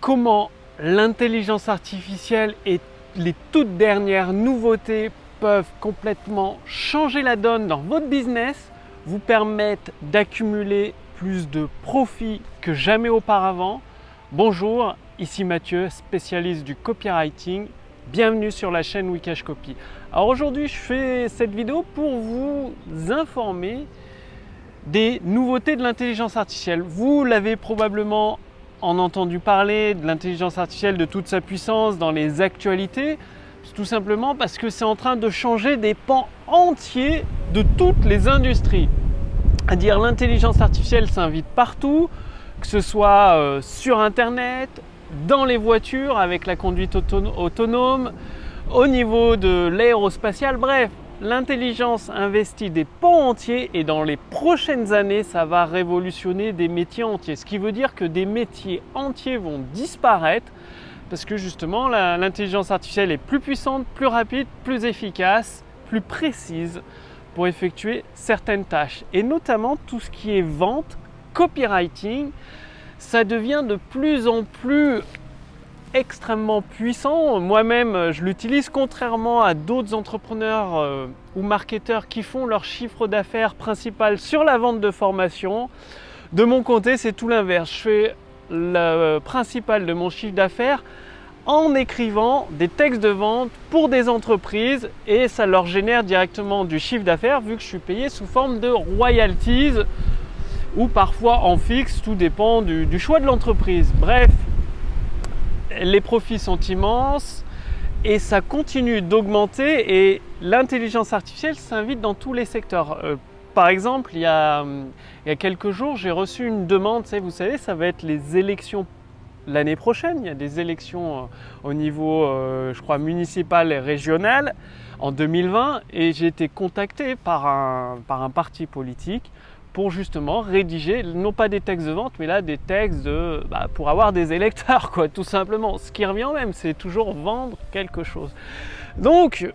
comment l'intelligence artificielle et les toutes dernières nouveautés peuvent complètement changer la donne dans votre business, vous permettre d'accumuler plus de profits que jamais auparavant. Bonjour, ici Mathieu, spécialiste du copywriting. Bienvenue sur la chaîne Wikash Copy. Alors aujourd'hui, je fais cette vidéo pour vous informer des nouveautés de l'intelligence artificielle. Vous l'avez probablement en entendu parler de l'intelligence artificielle de toute sa puissance dans les actualités, tout simplement parce que c'est en train de changer des pans entiers de toutes les industries. À dire l'intelligence artificielle s'invite partout, que ce soit euh, sur Internet, dans les voitures avec la conduite autonome, au niveau de l'aérospatial, bref, L'intelligence investit des pans entiers et dans les prochaines années, ça va révolutionner des métiers entiers. Ce qui veut dire que des métiers entiers vont disparaître parce que justement l'intelligence artificielle est plus puissante, plus rapide, plus efficace, plus précise pour effectuer certaines tâches. Et notamment tout ce qui est vente, copywriting, ça devient de plus en plus extrêmement puissant. Moi-même, je l'utilise contrairement à d'autres entrepreneurs euh, ou marketeurs qui font leur chiffre d'affaires principal sur la vente de formation. De mon côté, c'est tout l'inverse. Je fais le principal de mon chiffre d'affaires en écrivant des textes de vente pour des entreprises et ça leur génère directement du chiffre d'affaires vu que je suis payé sous forme de royalties ou parfois en fixe, tout dépend du choix de l'entreprise. Bref, les profits sont immenses et ça continue d'augmenter et l'intelligence artificielle s'invite dans tous les secteurs. Euh, par exemple, il y, a, quelques jours, j'ai reçu une demande, vous savez, ça va être les élections l'année prochaine. Il y a des élections euh, au niveau, euh, je crois, municipal et régional en 2020 et j'ai été contacté par un parti politique pour justement rédiger, non pas des textes de vente, mais là des textes de, bah, pour avoir des électeurs, quoi, tout simplement. Ce qui revient même, c'est toujours vendre quelque chose. Donc,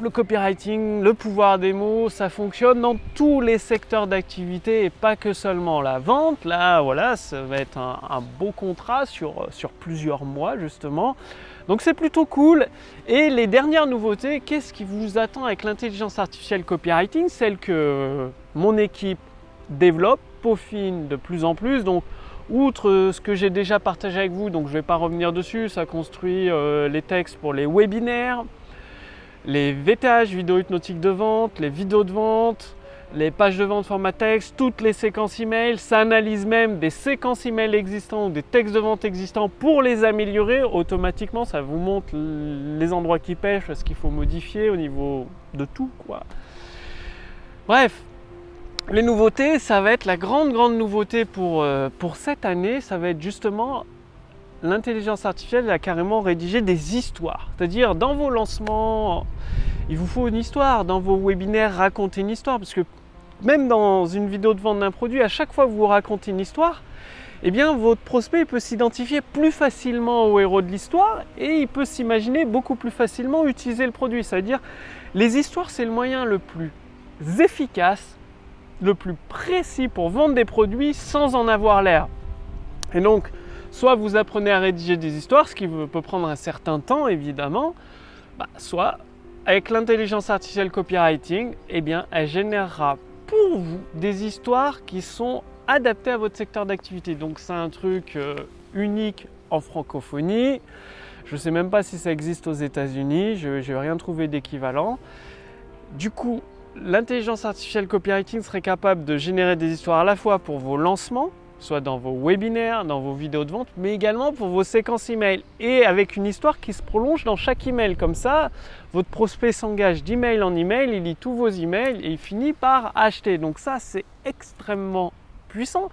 le copywriting, le pouvoir des mots, ça fonctionne dans tous les secteurs d'activité et pas que seulement la vente. Là, voilà, ça va être un, beau contrat sur, sur plusieurs mois, justement. Donc c'est plutôt cool. Et les dernières nouveautés, qu'est-ce qui vous attend avec l'intelligence artificielle copywriting Celle que mon équipe développe, peaufine de plus en plus. Donc, outre ce que j'ai déjà partagé avec vous, donc je ne vais pas revenir dessus, ça construit euh, les textes pour les webinaires, les VTH, vidéos hypnotiques de vente, les vidéos de vente, les pages de vente format texte, toutes les séquences email, ça analyse même des séquences email existants ou des textes de vente existants pour les améliorer automatiquement, ça vous montre les endroits qui pêchent, ce qu'il faut modifier au niveau de tout quoi. Bref, les nouveautés, ça va être la grande, grande nouveauté pour, euh, cette année, ça va être justement l'intelligence artificielle a carrément rédigé des histoires. C'est-à-dire, dans vos lancements, il vous faut une histoire. Dans vos webinaires, racontez une histoire. Parce que même dans une vidéo de vente d'un produit, à chaque fois que vous racontez une histoire, eh bien, votre prospect peut s'identifier plus facilement au héros de l'histoire et il peut s'imaginer beaucoup plus facilement utiliser le produit. C'est-à-dire, les histoires, c'est le moyen le plus efficace le plus précis pour vendre des produits sans en avoir l'air. Et donc, soit vous apprenez à rédiger des histoires, ce qui peut prendre un certain temps évidemment, bah, soit avec l'intelligence artificielle copywriting, eh bien, elle générera pour vous des histoires qui sont adaptées à votre secteur d'activité. Donc c'est un truc euh, unique en francophonie. Je ne sais même pas si ça existe aux États-Unis, je n'ai rien trouvé d'équivalent. Du coup, l'intelligence artificielle copywriting serait capable de générer des histoires à la fois pour vos lancements, soit dans vos webinaires, dans vos vidéos de vente, mais également pour vos séquences email et avec une histoire qui se prolonge dans chaque email. Comme ça, votre prospect s'engage d'email en email, il lit tous vos emails et il finit par acheter. Donc ça, c'est extrêmement puissant,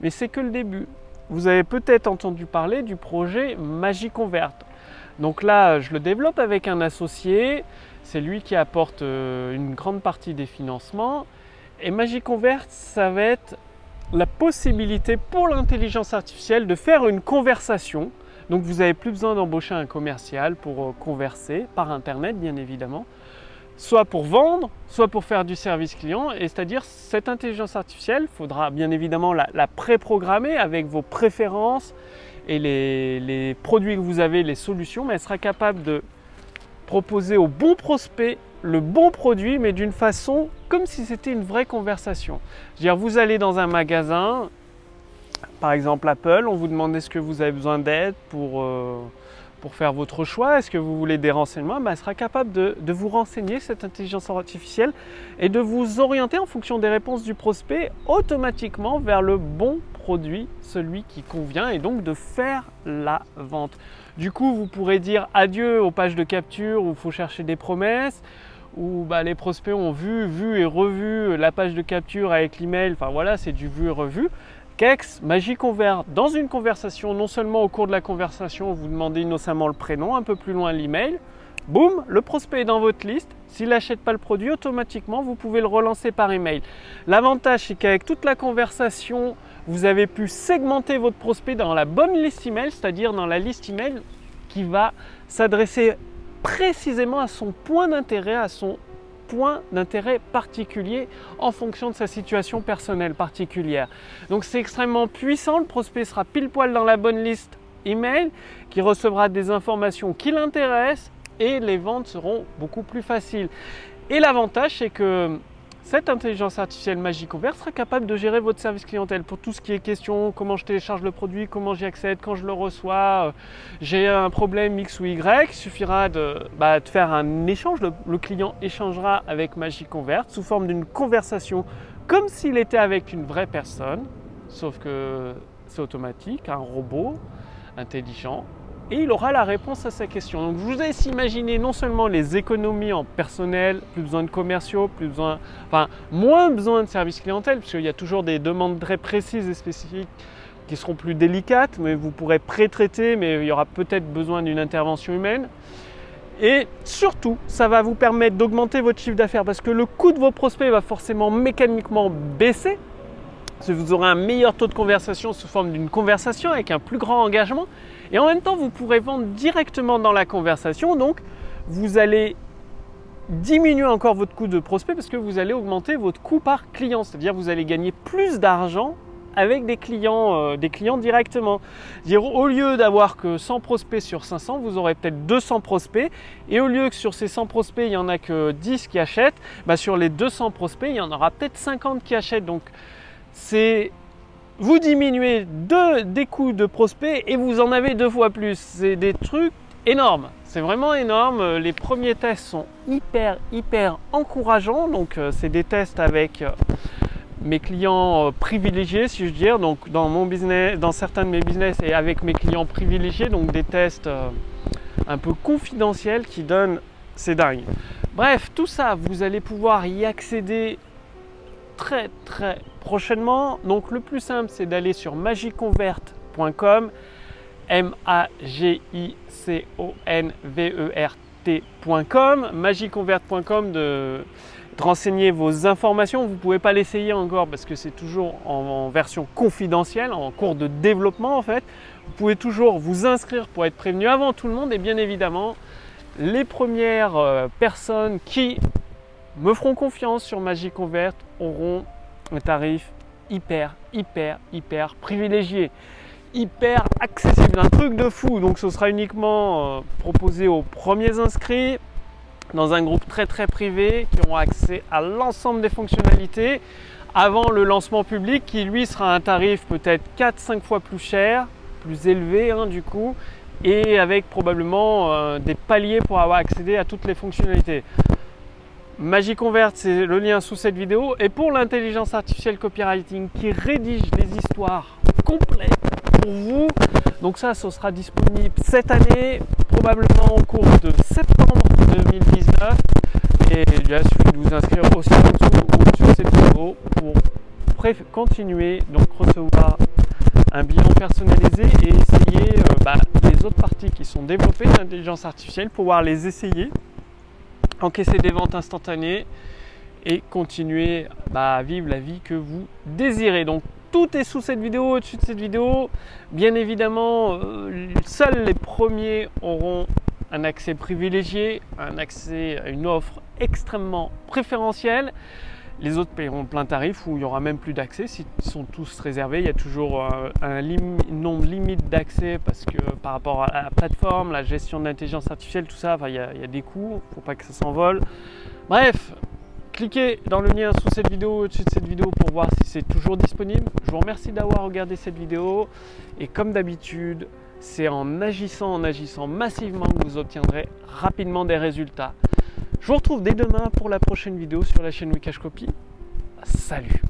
mais c'est que le début. Vous avez peut-être entendu parler du projet MagiConvert. Donc là, je le développe avec un associé. C'est lui qui apporte euh, une grande partie des financements. Et MagiConvert, ça va être la possibilité pour l'intelligence artificielle de faire une conversation. Donc vous n'avez plus besoin d'embaucher un commercial pour euh, converser par Internet, bien évidemment. Soit pour vendre, soit pour faire du service client. Et c'est-à-dire, cette intelligence artificielle, il faudra bien évidemment la, la préprogrammer avec vos préférences et les produits que vous avez, les solutions, mais elle sera capable de proposer au bon prospect le bon produit, mais d'une façon comme si c'était une vraie conversation. Dire, vous allez dans un magasin, par exemple Apple, on vous demande est-ce que vous avez besoin d'aide pour, euh, pour faire votre choix, est-ce que vous voulez des renseignements, ben, elle sera capable de, vous renseigner, cette intelligence artificielle, et de vous orienter en fonction des réponses du prospect automatiquement vers le bon produit, celui qui convient, et donc de faire la vente. Du coup, vous pourrez dire adieu aux pages de capture où il faut chercher des promesses, où bah, les prospects ont vu, vu et revu la page de capture avec l'email, enfin voilà, c'est du vu et revu. Kex, Magie Convert, dans une conversation, non seulement au cours de la conversation, vous demandez innocemment le prénom, un peu plus loin l'email, boum, le prospect est dans votre liste. S'il n'achète pas le produit, automatiquement, vous pouvez le relancer par email. L'avantage, c'est qu'avec toute la conversation, vous avez pu segmenter votre prospect dans la bonne liste email, c'est-à-dire dans la liste email qui va s'adresser précisément à son point d'intérêt, à son point d'intérêt particulier en fonction de sa situation personnelle particulière. Donc c'est extrêmement puissant, le prospect sera pile poil dans la bonne liste email, qui recevra des informations qui l'intéressent et les ventes seront beaucoup plus faciles. Et l'avantage c'est que cette intelligence artificielle magique ouverte sera capable de gérer votre service clientèle pour tout ce qui est question, comment je télécharge le produit, comment j'y accède, quand je le reçois, euh, j'ai un problème X ou Y, il suffira de, bah, faire un échange, le, client échangera avec Magic Convert sous forme d'une conversation comme s'il était avec une vraie personne, sauf que c'est automatique, un robot intelligent et il aura la réponse à sa question. Donc je vous laisse imaginer non seulement les économies en personnel, plus besoin de commerciaux, plus besoin, enfin moins besoin de services clientèle, puisqu'il y a toujours des demandes très précises et spécifiques qui seront plus délicates, mais vous pourrez pré-traiter, mais il y aura peut-être besoin d'une intervention humaine. Et surtout, ça va vous permettre d'augmenter votre chiffre d'affaires parce que le coût de vos prospects va forcément mécaniquement baisser. Vous aurez un meilleur taux de conversation sous forme d'une conversation avec un plus grand engagement. Et en même temps, vous pourrez vendre directement dans la conversation. Donc, vous allez diminuer encore votre coût de prospect parce que vous allez augmenter votre coût par client. C'est-à-dire vous allez gagner plus d'argent avec des clients, euh, des clients directement. Dire au lieu d'avoir que 100 prospects sur 500, vous aurez peut-être 200 prospects. Et au lieu que sur ces 100 prospects, il n'y en a que 10 qui achètent, bah sur les 200 prospects, il y en aura peut-être 50 qui achètent. Donc c'est vous diminuez deux, des coûts de prospect et vous en avez deux fois plus. C'est des trucs énormes. C'est vraiment énorme. Les premiers tests sont hyper, hyper encourageants. Donc, euh, c'est des tests avec euh, mes clients euh, privilégiés, si je veux dire. Donc, dans mon business, dans certains de mes business et avec mes clients privilégiés. Donc, des tests un peu confidentiels qui donnent. C'est dingue. Bref, tout ça, vous allez pouvoir y accéder très très prochainement. Donc le plus simple c'est d'aller sur magiconvert.com M A G I C O N V R T.com magiconvert.com de, de, renseigner vos informations. Vous pouvez pas l'essayer encore parce que c'est toujours en, version confidentielle, en cours de développement en fait. Vous pouvez toujours vous inscrire pour être prévenu avant tout le monde et bien évidemment les premières euh, personnes qui me feront confiance sur Magic Convert auront un tarif hyper, hyper, hyper privilégié, hyper accessible, un truc de fou. Donc ce sera uniquement euh, proposé aux premiers inscrits dans un groupe très très privé qui auront accès à l'ensemble des fonctionnalités avant le lancement public qui lui sera un tarif peut-être 4-5 fois plus cher, plus élevé hein, du coup, et avec probablement euh, des paliers pour avoir accédé à toutes les fonctionnalités. Convert, c'est le lien sous cette vidéo. Et pour l'intelligence artificielle copywriting qui rédige les histoires complètes pour vous, donc ça, ce sera disponible cette année, probablement au cours de septembre 2019. Et il suffit de vous inscrire aussi en dessous ou sur cette vidéo pour continuer donc recevoir un bilan personnalisé et essayer euh, bah, les autres parties qui sont développées d'intelligence artificielle, pouvoir les essayer encaisser des ventes instantanées et continuer bah, à vivre la vie que vous désirez. Donc tout est sous cette vidéo, au-dessus de cette vidéo. Bien évidemment, euh, seuls les premiers auront un accès privilégié, un accès à une offre extrêmement préférentielle. Les autres paieront plein tarif où il n'y aura même plus d'accès. S'ils sont tous réservés, il y a toujours euh, un, nombre limite d'accès parce que par rapport à la plateforme, la gestion de l'intelligence artificielle, tout ça, il y, a, il y a des coûts. Il ne faut pas que ça s'envole. Bref, cliquez dans le lien sous cette vidéo, au-dessus de cette vidéo pour voir si c'est toujours disponible. Je vous remercie d'avoir regardé cette vidéo et comme d'habitude, c'est en agissant, en agissant massivement que vous obtiendrez rapidement des résultats. Je vous retrouve dès demain pour la prochaine vidéo sur la chaîne Wikash Copy. Salut